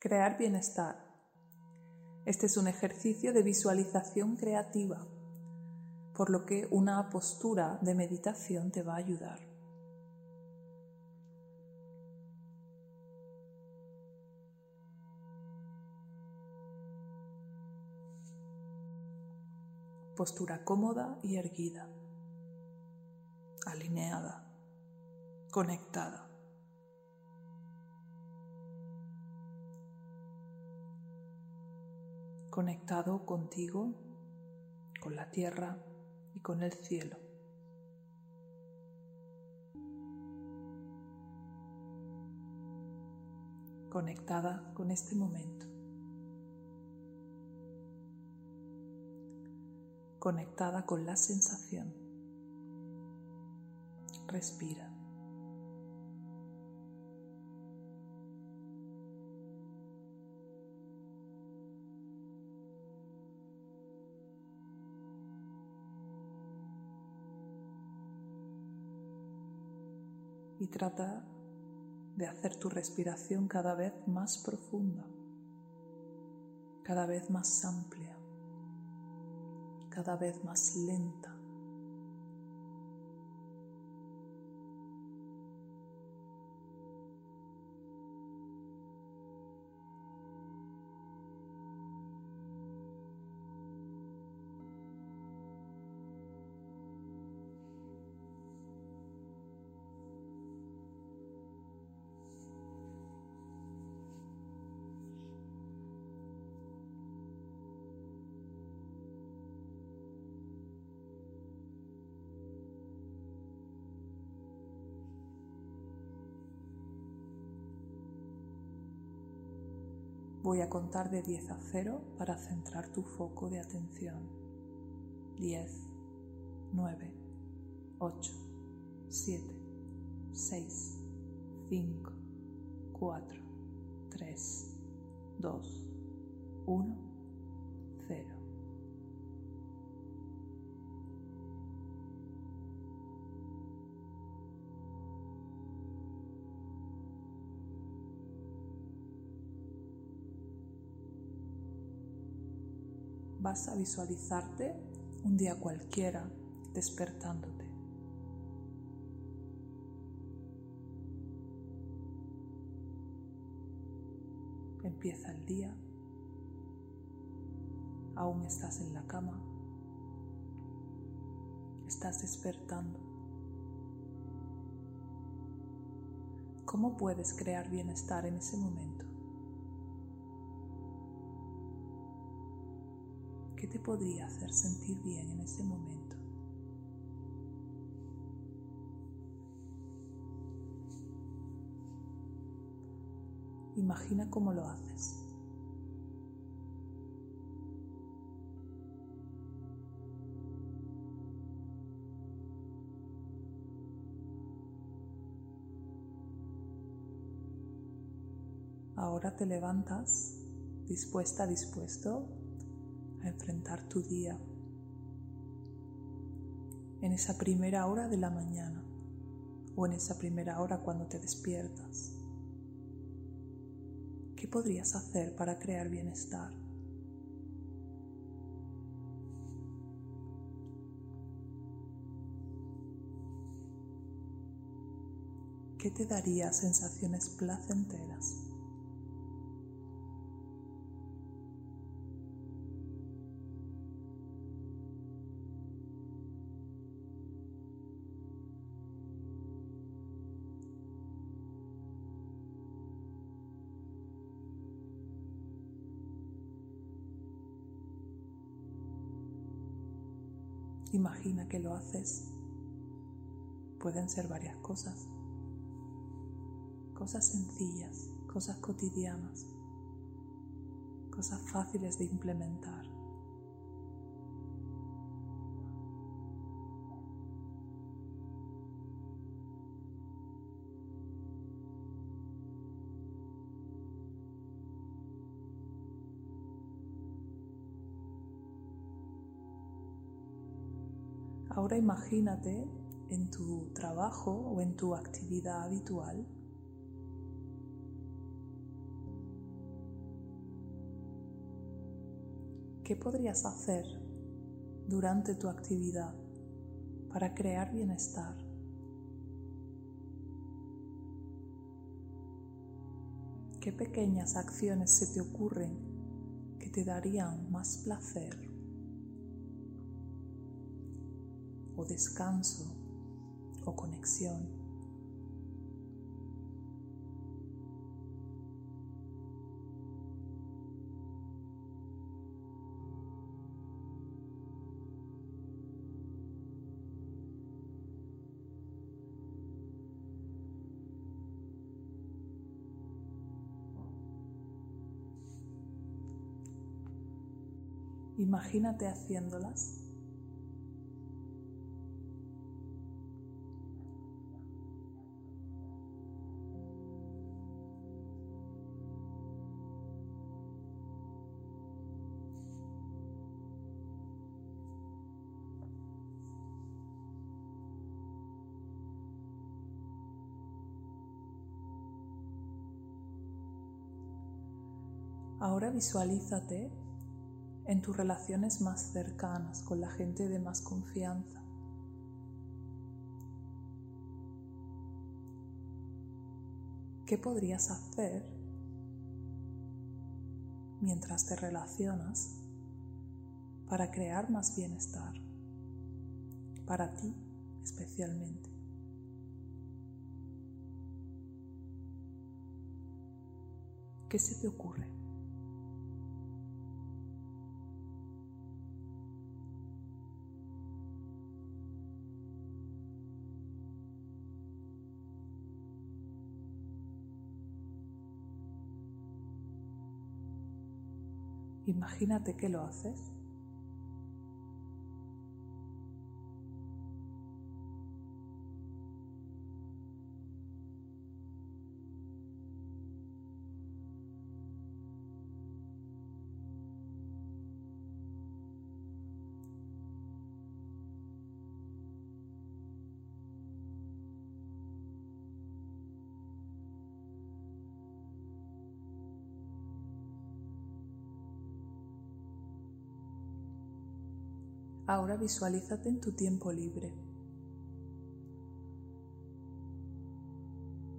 Crear bienestar. Este es un ejercicio de visualización creativa, por lo que una postura de meditación te va a ayudar. Postura cómoda y erguida, alineada, conectada. Conectado contigo, con la tierra y con el cielo. Conectada con este momento. Conectada con la sensación. Respira. Y trata de hacer tu respiración cada vez más profunda, cada vez más amplia, cada vez más lenta. Voy a contar de 10 a 0 para centrar tu foco de atención. 10, 9, 8, 7, 6, 5, 4, 3, 2, 1, vas a visualizarte un día cualquiera despertándote. Empieza el día, aún estás en la cama, estás despertando. ¿Cómo puedes crear bienestar en ese momento? ¿Qué te podría hacer sentir bien en ese momento? Imagina cómo lo haces. Ahora te levantas dispuesta, dispuesto enfrentar tu día en esa primera hora de la mañana o en esa primera hora cuando te despiertas. ¿Qué podrías hacer para crear bienestar? ¿Qué te daría sensaciones placenteras? Imagina que lo haces. Pueden ser varias cosas. Cosas sencillas, cosas cotidianas, cosas fáciles de implementar. Ahora imagínate en tu trabajo o en tu actividad habitual ¿Qué podrías hacer durante tu actividad para crear bienestar? ¿Qué pequeñas acciones se te ocurren que te darían más placer? O descanso o conexión? Imagínate haciéndolas. Ahora visualízate en tus relaciones más cercanas, con la gente de más confianza. ¿Qué podrías hacer mientras te relacionas para crear más bienestar? Para ti especialmente. ¿Qué se te ocurre? Imagínate que lo haces. Ahora visualízate en tu tiempo libre.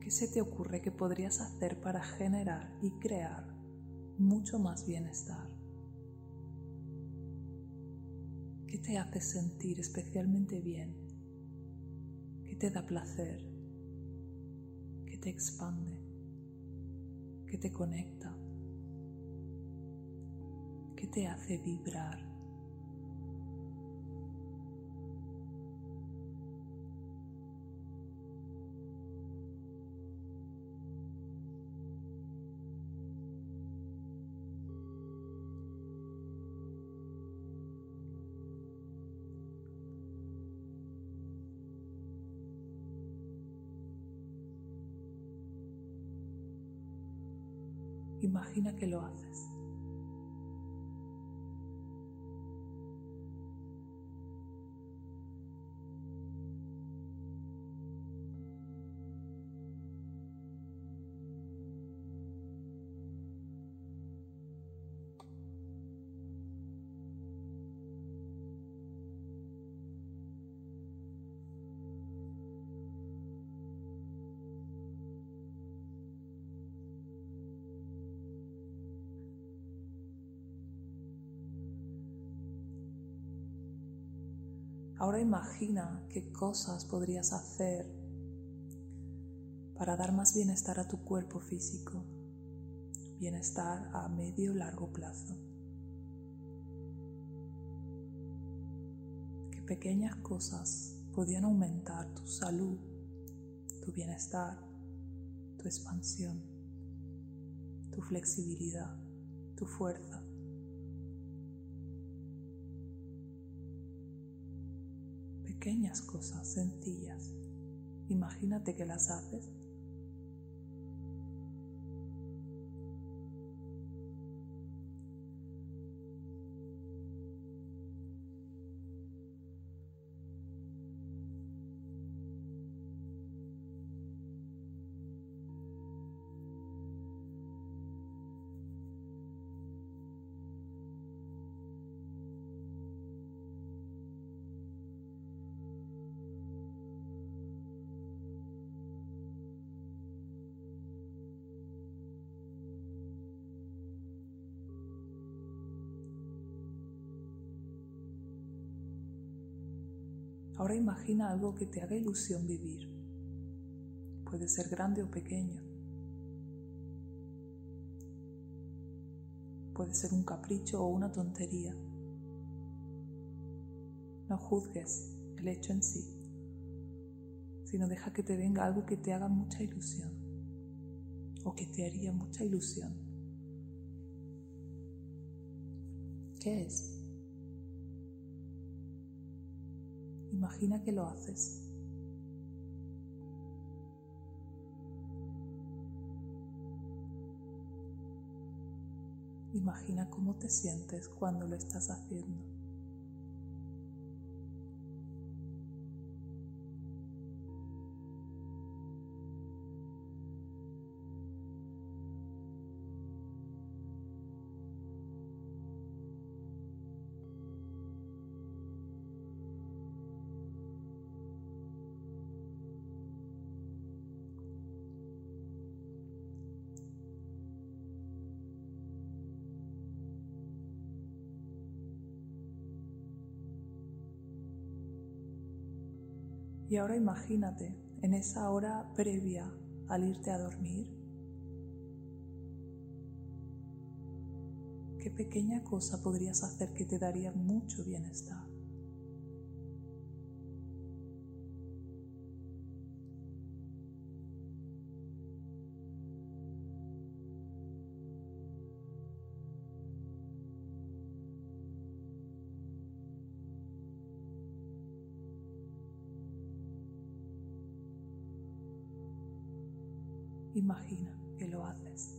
¿Qué se te ocurre que podrías hacer para generar y crear mucho más bienestar? ¿Qué te hace sentir especialmente bien? ¿Qué te da placer? ¿Qué te expande? ¿Qué te conecta? ¿Qué te hace vibrar? Imagina que lo haces. Ahora imagina qué cosas podrías hacer para dar más bienestar a tu cuerpo físico, bienestar a medio largo plazo. Qué pequeñas cosas podían aumentar tu salud, tu bienestar, tu expansión, tu flexibilidad, tu fuerza. Pequeñas cosas sencillas. Imagínate que las haces Ahora imagina algo que te haga ilusión vivir. Puede ser grande o pequeño. Puede ser un capricho o una tontería. No juzgues el hecho en sí, sino deja que te venga algo que te haga mucha ilusión o que te haría mucha ilusión. ¿Qué es? Imagina que lo haces. Imagina cómo te sientes cuando lo estás haciendo. Y ahora imagínate en esa hora previa al irte a dormir, qué pequeña cosa podrías hacer que te daría mucho bienestar. Imagina que lo haces.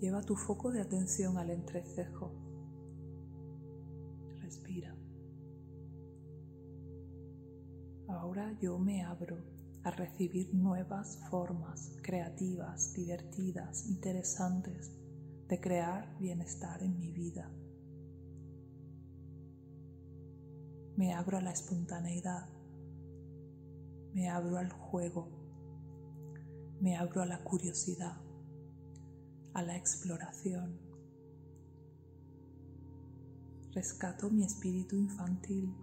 Lleva tu foco de atención al entrecejo. Yo me abro a recibir nuevas formas creativas, divertidas, interesantes de crear bienestar en mi vida. Me abro a la espontaneidad, me abro al juego, me abro a la curiosidad, a la exploración. Rescato mi espíritu infantil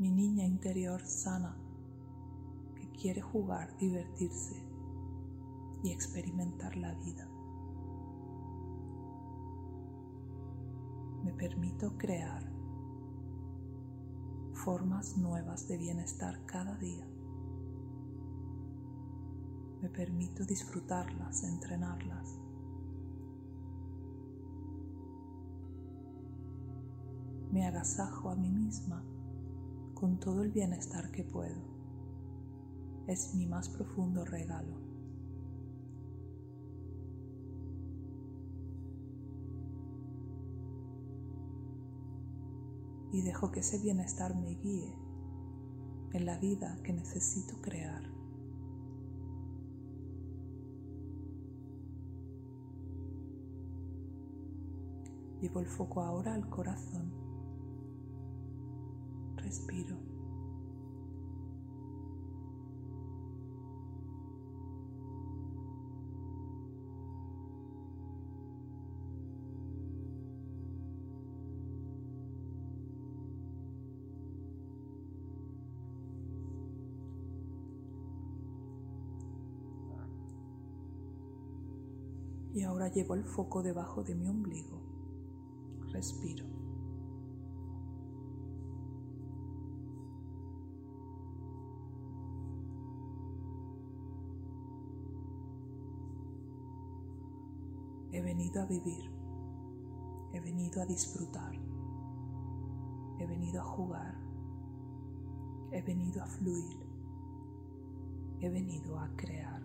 mi niña interior sana que quiere jugar, divertirse y experimentar la vida. Me permito crear formas nuevas de bienestar cada día. Me permito disfrutarlas, entrenarlas. Me agasajo a mí misma con todo el bienestar que puedo. Es mi más profundo regalo. Y dejo que ese bienestar me guíe en la vida que necesito crear. Llevo el foco ahora al corazón respiro. Y ahora llevo el foco debajo de mi ombligo. Respiro. Venido a vivir, he venido a disfrutar, he venido a jugar, he venido a fluir, he venido a crear.